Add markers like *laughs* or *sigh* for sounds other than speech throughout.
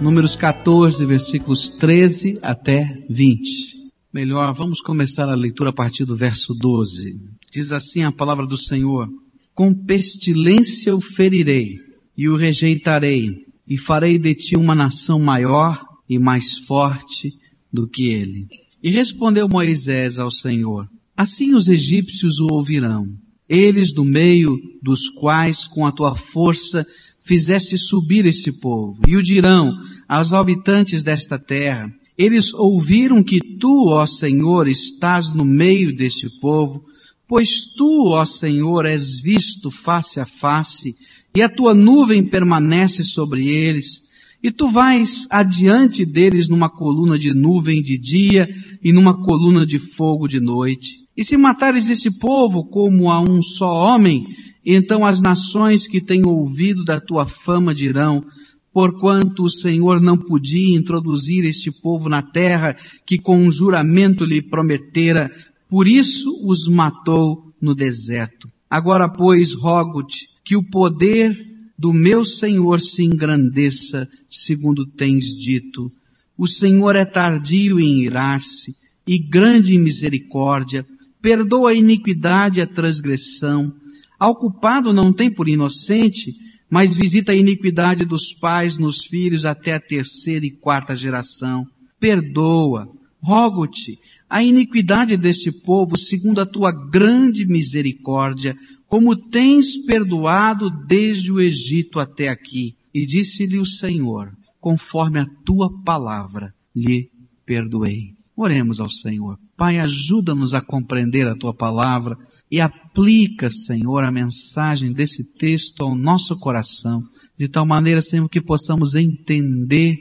Números 14, versículos 13 até 20. Melhor, vamos começar a leitura a partir do verso 12. Diz assim a palavra do Senhor: Com pestilência o ferirei e o rejeitarei, e farei de ti uma nação maior e mais forte do que ele. E respondeu Moisés ao Senhor: Assim os egípcios o ouvirão, eles do meio dos quais com a tua força fizeste subir este povo, e o dirão aos habitantes desta terra, eles ouviram que tu, ó Senhor, estás no meio deste povo, pois tu, ó Senhor, és visto face a face, e a tua nuvem permanece sobre eles, e tu vais adiante deles numa coluna de nuvem de dia e numa coluna de fogo de noite. E se matares esse povo como a um só homem, então as nações que têm ouvido da tua fama dirão, porquanto o Senhor não podia introduzir este povo na terra que com um juramento lhe prometera, por isso os matou no deserto. Agora, pois, rogo-te que o poder do meu Senhor se engrandeça, segundo tens dito. O Senhor é tardio em irar-se e grande em misericórdia, perdoa a iniquidade e a transgressão, ao culpado não tem por inocente, mas visita a iniquidade dos pais nos filhos até a terceira e quarta geração. Perdoa, rogo-te, a iniquidade deste povo segundo a tua grande misericórdia, como tens perdoado desde o Egito até aqui. E disse-lhe o Senhor, conforme a tua palavra, lhe perdoei. Oremos ao Senhor. Pai, ajuda-nos a compreender a tua palavra e aplica, Senhor, a mensagem desse texto ao nosso coração, de tal maneira, Senhor, que possamos entender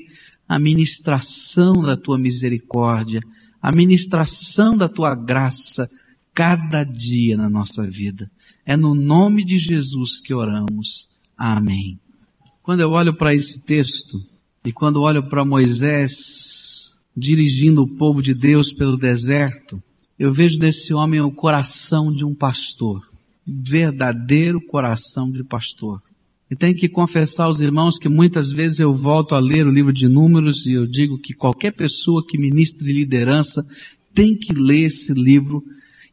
a ministração da tua misericórdia, a ministração da tua graça cada dia na nossa vida. É no nome de Jesus que oramos. Amém. Quando eu olho para esse texto e quando olho para Moisés dirigindo o povo de Deus pelo deserto, eu vejo nesse homem o coração de um pastor, verdadeiro coração de pastor. E tenho que confessar aos irmãos que muitas vezes eu volto a ler o livro de Números e eu digo que qualquer pessoa que ministre liderança tem que ler esse livro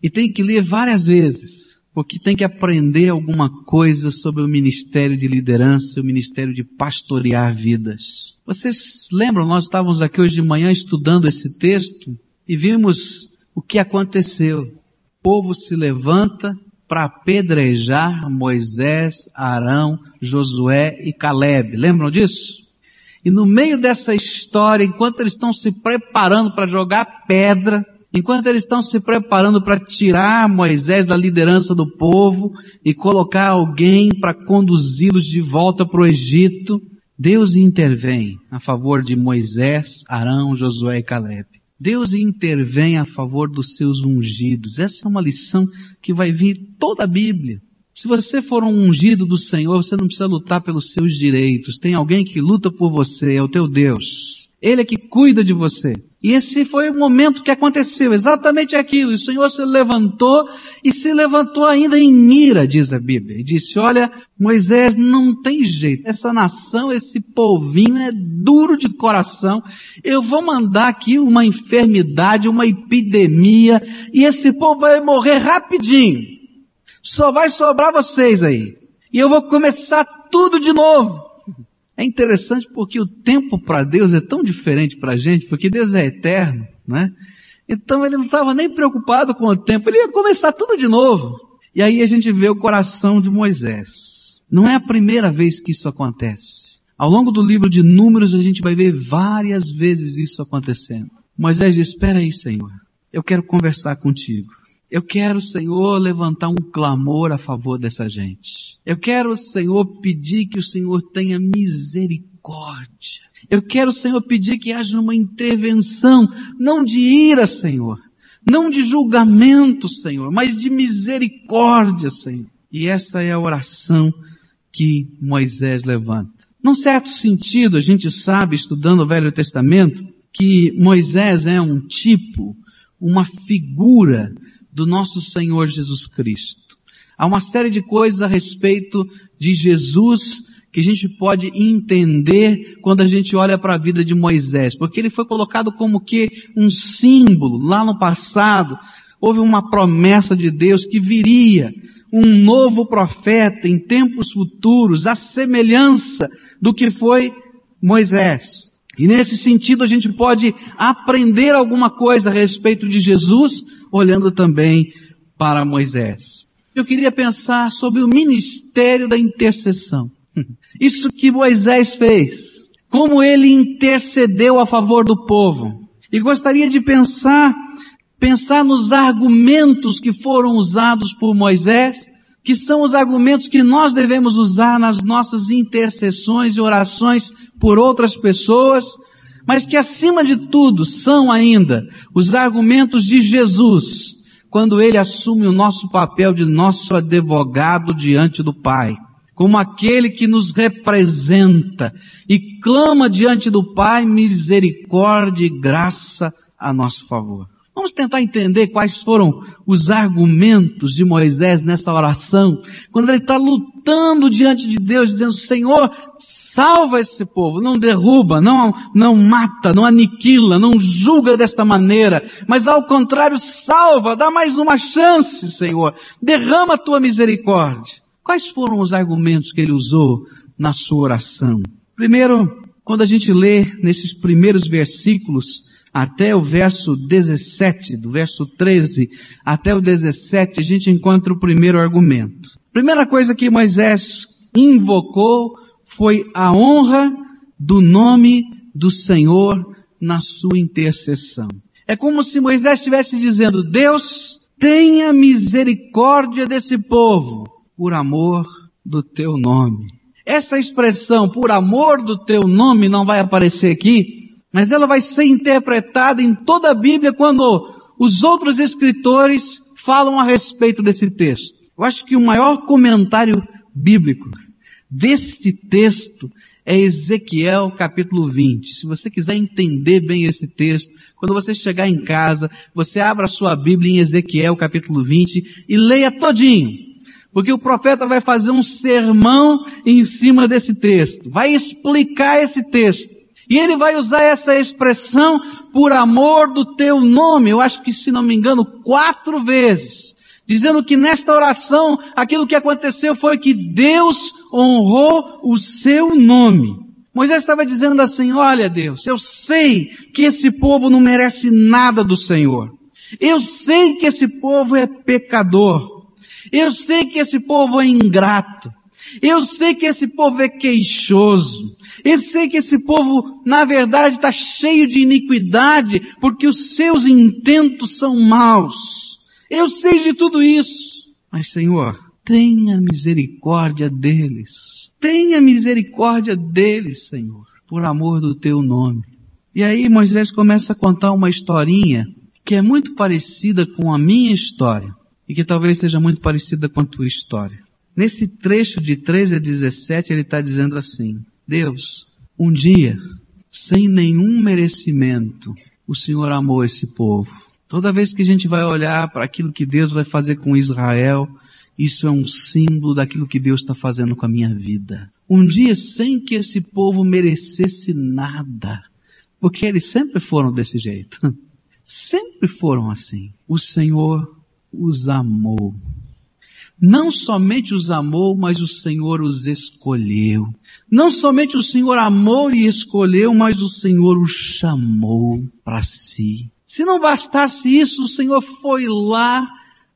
e tem que ler várias vezes, porque tem que aprender alguma coisa sobre o ministério de liderança, o ministério de pastorear vidas. Vocês lembram, nós estávamos aqui hoje de manhã estudando esse texto e vimos o que aconteceu. O povo se levanta para apedrejar Moisés, Arão, Josué e Caleb. Lembram disso? E no meio dessa história, enquanto eles estão se preparando para jogar pedra, enquanto eles estão se preparando para tirar Moisés da liderança do povo e colocar alguém para conduzi-los de volta para o Egito, Deus intervém a favor de Moisés, Arão, Josué e Caleb. Deus intervém a favor dos seus ungidos. Essa é uma lição que vai vir toda a Bíblia. Se você for um ungido do Senhor, você não precisa lutar pelos seus direitos. Tem alguém que luta por você, é o teu Deus. Ele é que cuida de você. E esse foi o momento que aconteceu, exatamente aquilo. O Senhor se levantou e se levantou ainda em ira, diz a Bíblia. E disse, olha, Moisés, não tem jeito. Essa nação, esse povinho é duro de coração. Eu vou mandar aqui uma enfermidade, uma epidemia, e esse povo vai morrer rapidinho. Só vai sobrar vocês aí. E eu vou começar tudo de novo. É interessante porque o tempo para Deus é tão diferente para a gente, porque Deus é eterno, né? Então ele não estava nem preocupado com o tempo, ele ia começar tudo de novo. E aí a gente vê o coração de Moisés. Não é a primeira vez que isso acontece. Ao longo do livro de Números a gente vai ver várias vezes isso acontecendo. Moisés diz, espera aí Senhor, eu quero conversar contigo. Eu quero, Senhor, levantar um clamor a favor dessa gente. Eu quero, Senhor, pedir que o Senhor tenha misericórdia. Eu quero, Senhor, pedir que haja uma intervenção, não de ira, Senhor, não de julgamento, Senhor, mas de misericórdia, Senhor. E essa é a oração que Moisés levanta. Num certo sentido, a gente sabe, estudando o Velho Testamento, que Moisés é um tipo, uma figura do nosso Senhor Jesus Cristo. Há uma série de coisas a respeito de Jesus que a gente pode entender quando a gente olha para a vida de Moisés, porque ele foi colocado como que um símbolo lá no passado. Houve uma promessa de Deus que viria um novo profeta em tempos futuros, a semelhança do que foi Moisés. E nesse sentido a gente pode aprender alguma coisa a respeito de Jesus, olhando também para Moisés. Eu queria pensar sobre o ministério da intercessão. *laughs* Isso que Moisés fez. Como ele intercedeu a favor do povo. E gostaria de pensar, pensar nos argumentos que foram usados por Moisés, que são os argumentos que nós devemos usar nas nossas intercessões e orações por outras pessoas, mas que acima de tudo são ainda os argumentos de Jesus, quando ele assume o nosso papel de nosso advogado diante do Pai como aquele que nos representa e clama diante do Pai misericórdia e graça a nosso favor. Vamos tentar entender quais foram os argumentos de Moisés nessa oração, quando ele está lutando diante de Deus, dizendo, Senhor, salva esse povo, não derruba, não, não mata, não aniquila, não julga desta maneira, mas ao contrário, salva, dá mais uma chance, Senhor, derrama a tua misericórdia. Quais foram os argumentos que ele usou na sua oração? Primeiro, quando a gente lê nesses primeiros versículos, até o verso 17, do verso 13 até o 17, a gente encontra o primeiro argumento. Primeira coisa que Moisés invocou foi a honra do nome do Senhor na sua intercessão. É como se Moisés estivesse dizendo, Deus, tenha misericórdia desse povo por amor do teu nome. Essa expressão, por amor do teu nome, não vai aparecer aqui, mas ela vai ser interpretada em toda a Bíblia quando os outros escritores falam a respeito desse texto. Eu acho que o maior comentário bíblico desse texto é Ezequiel capítulo 20. Se você quiser entender bem esse texto, quando você chegar em casa, você abra a sua Bíblia em Ezequiel capítulo 20 e leia todinho. Porque o profeta vai fazer um sermão em cima desse texto, vai explicar esse texto. E ele vai usar essa expressão por amor do teu nome, eu acho que se não me engano, quatro vezes. Dizendo que nesta oração, aquilo que aconteceu foi que Deus honrou o seu nome. Moisés estava dizendo assim, olha Deus, eu sei que esse povo não merece nada do Senhor. Eu sei que esse povo é pecador. Eu sei que esse povo é ingrato. Eu sei que esse povo é queixoso. Eu sei que esse povo, na verdade, está cheio de iniquidade, porque os seus intentos são maus. Eu sei de tudo isso. Mas, Senhor, tenha misericórdia deles. Tenha misericórdia deles, Senhor, por amor do teu nome. E aí Moisés começa a contar uma historinha que é muito parecida com a minha história e que talvez seja muito parecida com a tua história. Nesse trecho de 13 a 17 ele está dizendo assim, Deus, um dia, sem nenhum merecimento, o Senhor amou esse povo. Toda vez que a gente vai olhar para aquilo que Deus vai fazer com Israel, isso é um símbolo daquilo que Deus está fazendo com a minha vida. Um dia sem que esse povo merecesse nada. Porque eles sempre foram desse jeito. *laughs* Sempre foram assim. O Senhor os amou. Não somente os amou, mas o Senhor os escolheu. Não somente o Senhor amou e escolheu, mas o Senhor os chamou para si. Se não bastasse isso, o Senhor foi lá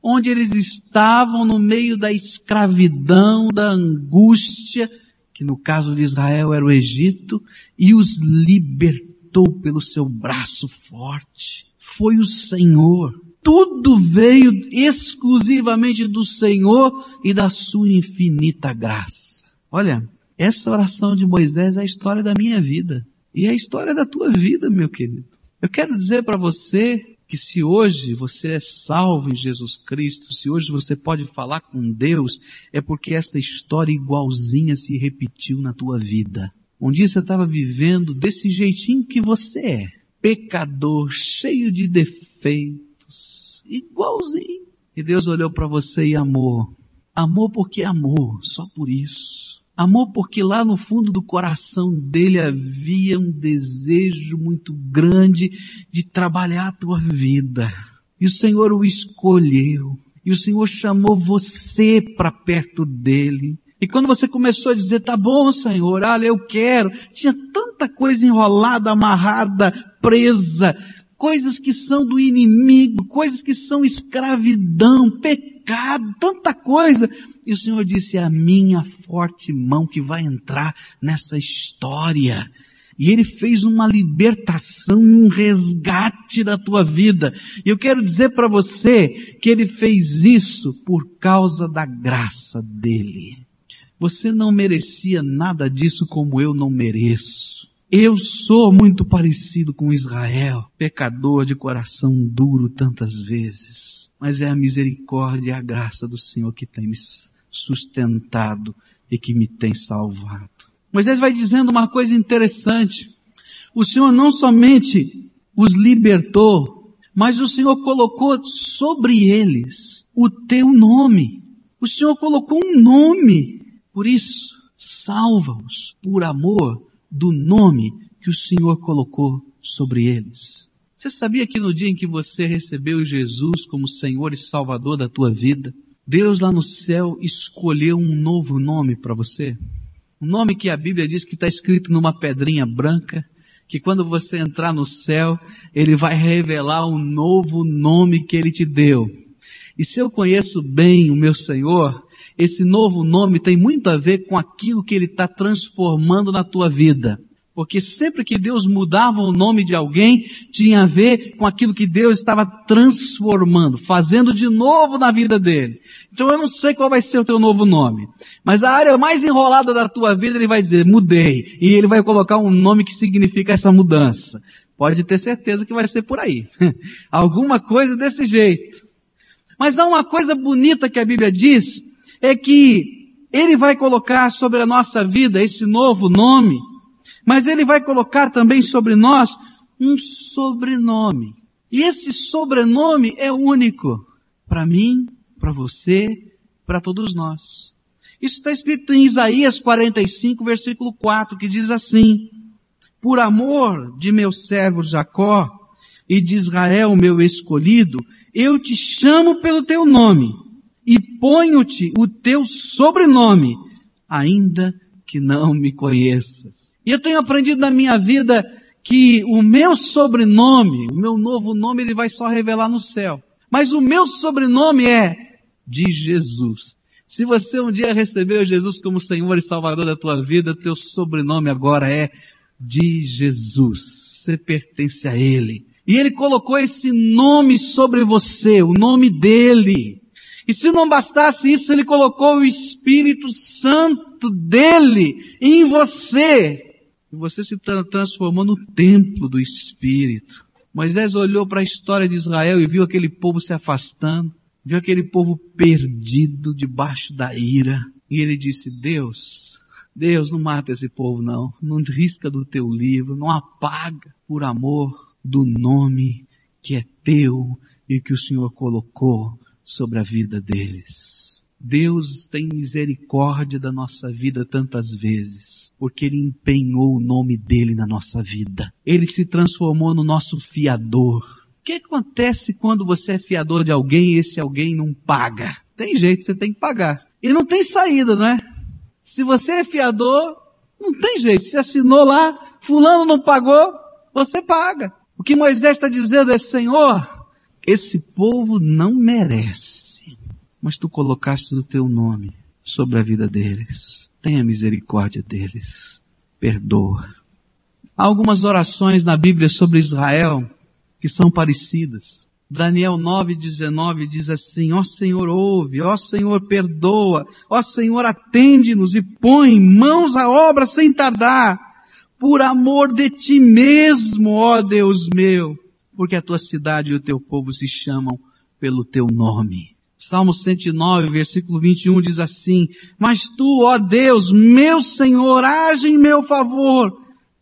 onde eles estavam no meio da escravidão, da angústia, que no caso de Israel era o Egito, e os libertou pelo seu braço forte. Foi o Senhor tudo veio exclusivamente do Senhor e da sua infinita graça. Olha, essa oração de Moisés é a história da minha vida. E é a história da tua vida, meu querido. Eu quero dizer para você que se hoje você é salvo em Jesus Cristo, se hoje você pode falar com Deus, é porque essa história igualzinha se repetiu na tua vida. Um dia você estava vivendo desse jeitinho que você é. Pecador, cheio de defeitos igualzinho. E Deus olhou para você e amou. Amou porque amou, só por isso. Amou porque lá no fundo do coração dele havia um desejo muito grande de trabalhar a tua vida. E o Senhor o escolheu. E o Senhor chamou você para perto dele. E quando você começou a dizer, tá bom, Senhor, olha, eu quero, tinha tanta coisa enrolada, amarrada, presa, coisas que são do inimigo, coisas que são escravidão, pecado, tanta coisa. E o Senhor disse, é a minha forte mão que vai entrar nessa história. E Ele fez uma libertação, um resgate da tua vida. E eu quero dizer para você que Ele fez isso por causa da graça dEle. Você não merecia nada disso como eu não mereço. Eu sou muito parecido com Israel, pecador de coração duro tantas vezes. Mas é a misericórdia e a graça do Senhor que tem me sustentado e que me tem salvado. Moisés vai dizendo uma coisa interessante. O Senhor não somente os libertou, mas o Senhor colocou sobre eles o teu nome. O Senhor colocou um nome. Por isso, salva-os por amor do nome que o Senhor colocou sobre eles. Você sabia que no dia em que você recebeu Jesus como Senhor e Salvador da tua vida, Deus lá no céu escolheu um novo nome para você? Um nome que a Bíblia diz que está escrito numa pedrinha branca, que quando você entrar no céu, Ele vai revelar um novo nome que Ele te deu. E se eu conheço bem o meu Senhor, esse novo nome tem muito a ver com aquilo que Ele está transformando na tua vida. Porque sempre que Deus mudava o nome de alguém, tinha a ver com aquilo que Deus estava transformando, fazendo de novo na vida dele. Então eu não sei qual vai ser o teu novo nome. Mas a área mais enrolada da tua vida, ele vai dizer, mudei. E ele vai colocar um nome que significa essa mudança. Pode ter certeza que vai ser por aí. *laughs* Alguma coisa desse jeito. Mas há uma coisa bonita que a Bíblia diz, é que ele vai colocar sobre a nossa vida esse novo nome, mas ele vai colocar também sobre nós um sobrenome. E esse sobrenome é único para mim, para você, para todos nós. Isso está escrito em Isaías 45, versículo 4, que diz assim, por amor de meu servo Jacó e de Israel, meu escolhido, eu te chamo pelo teu nome e ponho-te o teu sobrenome, ainda que não me conheças. E eu tenho aprendido na minha vida que o meu sobrenome, o meu novo nome, ele vai só revelar no céu. Mas o meu sobrenome é de Jesus. Se você um dia recebeu Jesus como Senhor e Salvador da tua vida, teu sobrenome agora é de Jesus. Você pertence a Ele. E Ele colocou esse nome sobre você, o nome dEle. E se não bastasse isso, Ele colocou o Espírito Santo dEle em você. E você se transformou no templo do Espírito. Moisés olhou para a história de Israel e viu aquele povo se afastando, viu aquele povo perdido debaixo da ira. E ele disse, Deus, Deus, não mata esse povo não, não risca do teu livro, não apaga por amor do nome que é teu e que o Senhor colocou sobre a vida deles. Deus tem misericórdia da nossa vida tantas vezes, porque Ele empenhou o nome dEle na nossa vida. Ele se transformou no nosso fiador. O que acontece quando você é fiador de alguém e esse alguém não paga? Tem jeito, você tem que pagar. E não tem saída, não é? Se você é fiador, não tem jeito. Se assinou lá, fulano não pagou, você paga. O que Moisés está dizendo é, Senhor, esse povo não merece mas tu colocaste o teu nome sobre a vida deles. Tenha misericórdia deles. Perdoa. Há algumas orações na Bíblia sobre Israel que são parecidas. Daniel 9:19 diz assim: Ó Senhor, ouve, ó Senhor, perdoa, ó Senhor, atende-nos e põe mãos à obra sem tardar, por amor de ti mesmo, ó Deus meu, porque a tua cidade e o teu povo se chamam pelo teu nome. Salmo 109, versículo 21 diz assim, Mas tu, ó Deus, meu Senhor, age em meu favor,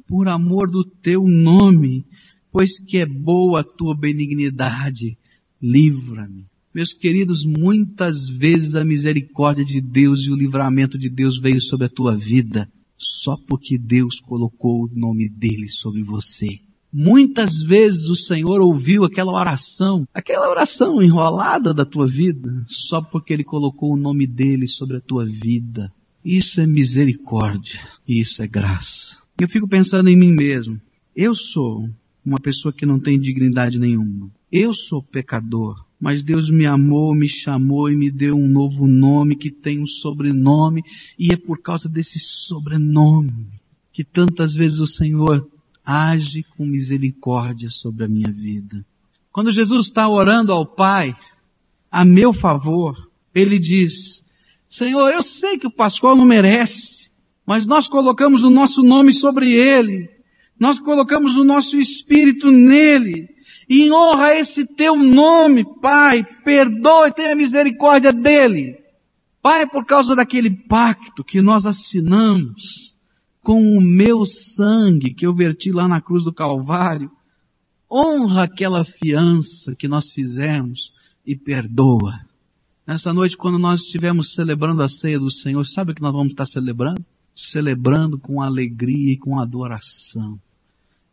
por amor do teu nome, pois que é boa a tua benignidade, livra-me Meus queridos, muitas vezes a misericórdia de Deus e o livramento de Deus veio sobre a tua vida só porque Deus colocou o nome dele sobre você. Muitas vezes o Senhor ouviu aquela oração, aquela oração enrolada da tua vida, só porque Ele colocou o nome dele sobre a tua vida. Isso é misericórdia, isso é graça. Eu fico pensando em mim mesmo. Eu sou uma pessoa que não tem dignidade nenhuma. Eu sou pecador, mas Deus me amou, me chamou e me deu um novo nome que tem um sobrenome, e é por causa desse sobrenome que tantas vezes o Senhor age com misericórdia sobre a minha vida. Quando Jesus está orando ao Pai, a meu favor, ele diz, Senhor, eu sei que o Pascoal não merece, mas nós colocamos o nosso nome sobre ele, nós colocamos o nosso espírito nele, e em honra a esse teu nome, Pai, perdoa e tenha misericórdia dele. Pai, por causa daquele pacto que nós assinamos, com o meu sangue que eu verti lá na cruz do Calvário, honra aquela fiança que nós fizemos e perdoa. Nessa noite, quando nós estivermos celebrando a ceia do Senhor, sabe o que nós vamos estar celebrando? Celebrando com alegria e com adoração.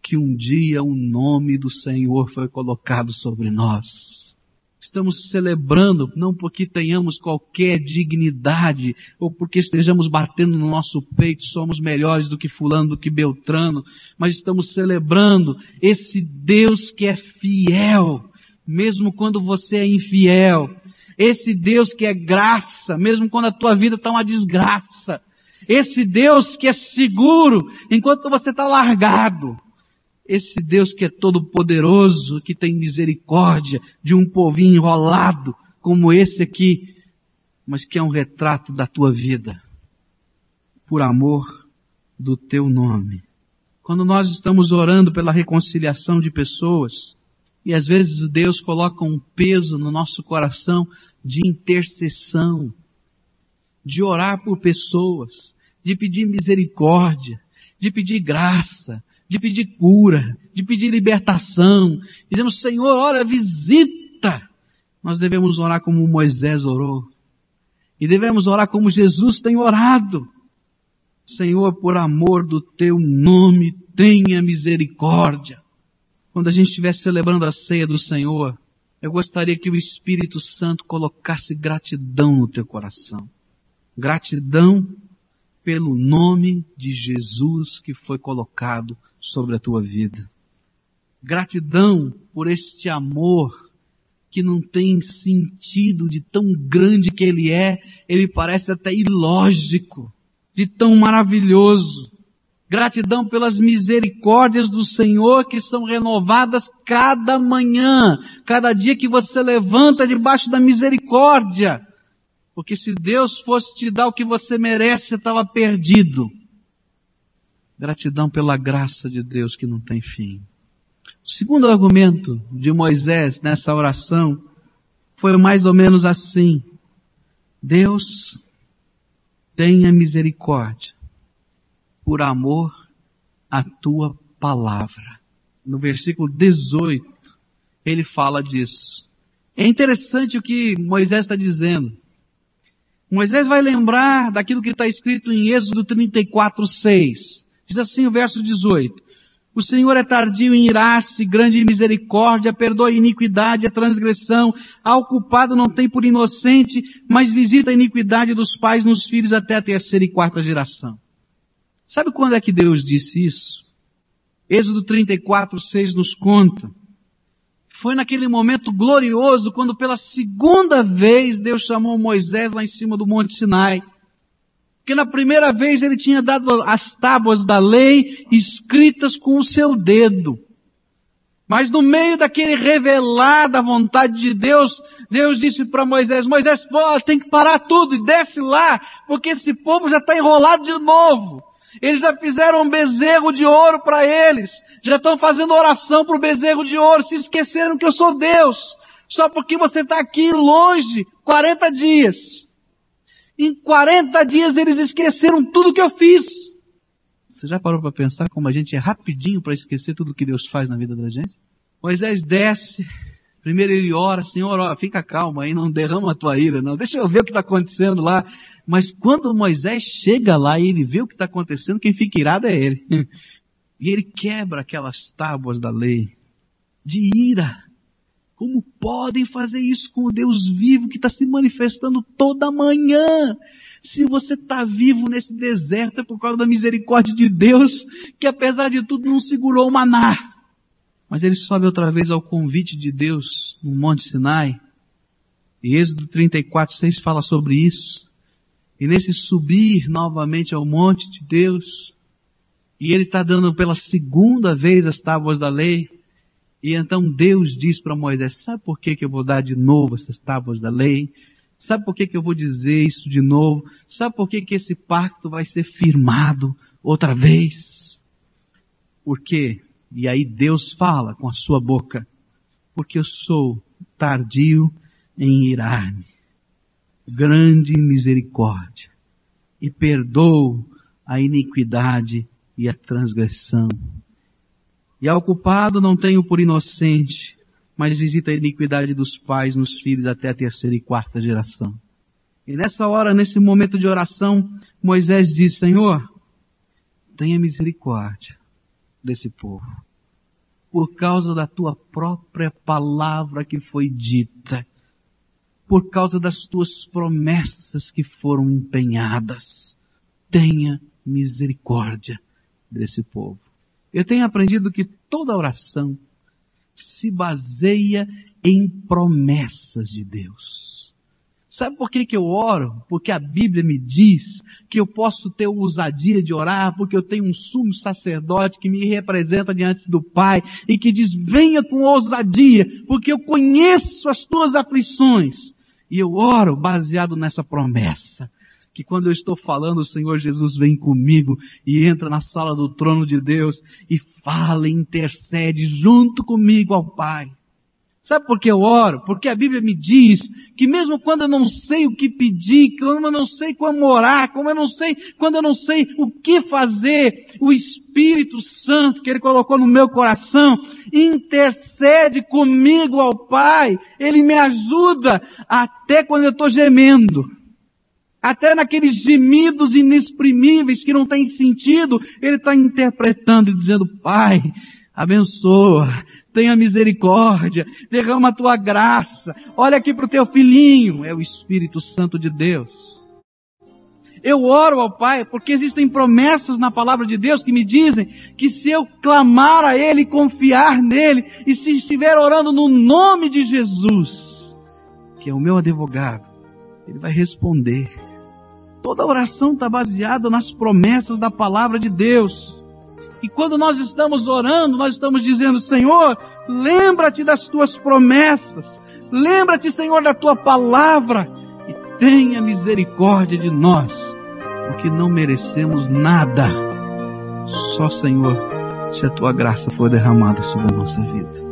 Que um dia o nome do Senhor foi colocado sobre nós Estamos celebrando não porque tenhamos qualquer dignidade ou porque estejamos batendo no nosso peito, somos melhores do que fulano, do que Beltrano, mas estamos celebrando esse Deus que é fiel, mesmo quando você é infiel. Esse Deus que é graça, mesmo quando a tua vida está uma desgraça. Esse Deus que é seguro enquanto você está largado. Esse Deus que é todo poderoso, que tem misericórdia de um povinho enrolado como esse aqui, mas que é um retrato da tua vida, por amor do teu nome. Quando nós estamos orando pela reconciliação de pessoas, e às vezes Deus coloca um peso no nosso coração de intercessão, de orar por pessoas, de pedir misericórdia, de pedir graça, de pedir cura, de pedir libertação. Dizemos, Senhor, olha, visita. Nós devemos orar como Moisés orou. E devemos orar como Jesus tem orado. Senhor, por amor do teu nome, tenha misericórdia. Quando a gente estiver celebrando a ceia do Senhor, eu gostaria que o Espírito Santo colocasse gratidão no teu coração. Gratidão pelo nome de Jesus que foi colocado sobre a tua vida. Gratidão por este amor que não tem sentido de tão grande que ele é, ele parece até ilógico, de tão maravilhoso. Gratidão pelas misericórdias do Senhor que são renovadas cada manhã, cada dia que você levanta debaixo da misericórdia. Porque se Deus fosse te dar o que você merece, você estava perdido. Gratidão pela graça de Deus que não tem fim. O segundo argumento de Moisés nessa oração foi mais ou menos assim. Deus tenha misericórdia por amor à tua palavra. No versículo 18, ele fala disso. É interessante o que Moisés está dizendo. Moisés vai lembrar daquilo que está escrito em Êxodo 34, 6. Diz assim o verso 18. O Senhor é tardio em irar-se, grande em misericórdia, perdoa a iniquidade a transgressão, ao culpado não tem por inocente, mas visita a iniquidade dos pais nos filhos até a terceira e quarta geração. Sabe quando é que Deus disse isso? Êxodo 34, 6 nos conta foi naquele momento glorioso quando pela segunda vez Deus chamou Moisés lá em cima do Monte Sinai. Porque na primeira vez ele tinha dado as tábuas da lei escritas com o seu dedo. Mas no meio daquele revelar da vontade de Deus, Deus disse para Moisés, Moisés, pô, tem que parar tudo e desce lá, porque esse povo já está enrolado de novo. Eles já fizeram um bezerro de ouro para eles. Já estão fazendo oração para o bezerro de ouro. Se esqueceram que eu sou Deus. Só porque você está aqui longe 40 dias. Em 40 dias eles esqueceram tudo que eu fiz. Você já parou para pensar como a gente é rapidinho para esquecer tudo que Deus faz na vida da gente? Moisés desce, Primeiro ele ora, Senhor, ó, fica calma aí, não derrama a tua ira, não. Deixa eu ver o que está acontecendo lá. Mas quando Moisés chega lá e ele vê o que está acontecendo, quem fica irado é ele. *laughs* E ele quebra aquelas tábuas da lei. De ira. Como podem fazer isso com o Deus vivo que está se manifestando toda manhã? Se você está vivo nesse deserto é por causa da misericórdia de Deus, que apesar de tudo não segurou o maná. Mas ele sobe outra vez ao convite de Deus no Monte Sinai. E Êxodo 34, 6 fala sobre isso. E nesse subir novamente ao monte de Deus, e ele está dando pela segunda vez as tábuas da lei, e então Deus diz para Moisés, sabe por que, que eu vou dar de novo essas tábuas da lei? Sabe por que, que eu vou dizer isso de novo? Sabe por que, que esse pacto vai ser firmado outra vez? Por quê? E aí Deus fala com a sua boca, porque eu sou tardio em irar-me, grande misericórdia, e perdoo a iniquidade e a transgressão. E ao culpado não tenho por inocente, mas visita a iniquidade dos pais nos filhos até a terceira e quarta geração. E nessa hora, nesse momento de oração, Moisés diz, Senhor, tenha misericórdia desse povo. Por causa da tua própria palavra que foi dita. Por causa das tuas promessas que foram empenhadas. Tenha misericórdia desse povo. Eu tenho aprendido que toda oração se baseia em promessas de Deus. Sabe por que, que eu oro? Porque a Bíblia me diz que eu posso ter ousadia de orar, porque eu tenho um sumo sacerdote que me representa diante do Pai e que diz, venha com ousadia, porque eu conheço as tuas aflições. E eu oro baseado nessa promessa. Que quando eu estou falando, o Senhor Jesus vem comigo e entra na sala do trono de Deus e fala intercede junto comigo ao Pai. Sabe por que eu oro? Porque a Bíblia me diz que mesmo quando eu não sei o que pedir, quando eu não sei como orar, como eu não sei, quando eu não sei o que fazer, o Espírito Santo que Ele colocou no meu coração intercede comigo ao Pai. Ele me ajuda até quando eu estou gemendo. Até naqueles gemidos inexprimíveis que não têm sentido, Ele está interpretando e dizendo, Pai, abençoa, tenha misericórdia, derrama a tua graça, olha aqui para o teu filhinho, é o Espírito Santo de Deus. Eu oro ao Pai porque existem promessas na palavra de Deus que me dizem que se eu clamar a Ele, confiar nele, e se estiver orando no nome de Jesus, que é o meu advogado, Ele vai responder. Toda oração está baseada nas promessas da palavra de Deus. E quando nós estamos orando, nós estamos dizendo, Senhor, lembra-te das tuas promessas. Lembra-te, Senhor, da tua palavra. E tenha misericórdia de nós, porque não merecemos nada. Só, Senhor, se a tua graça for derramada sobre a nossa vida.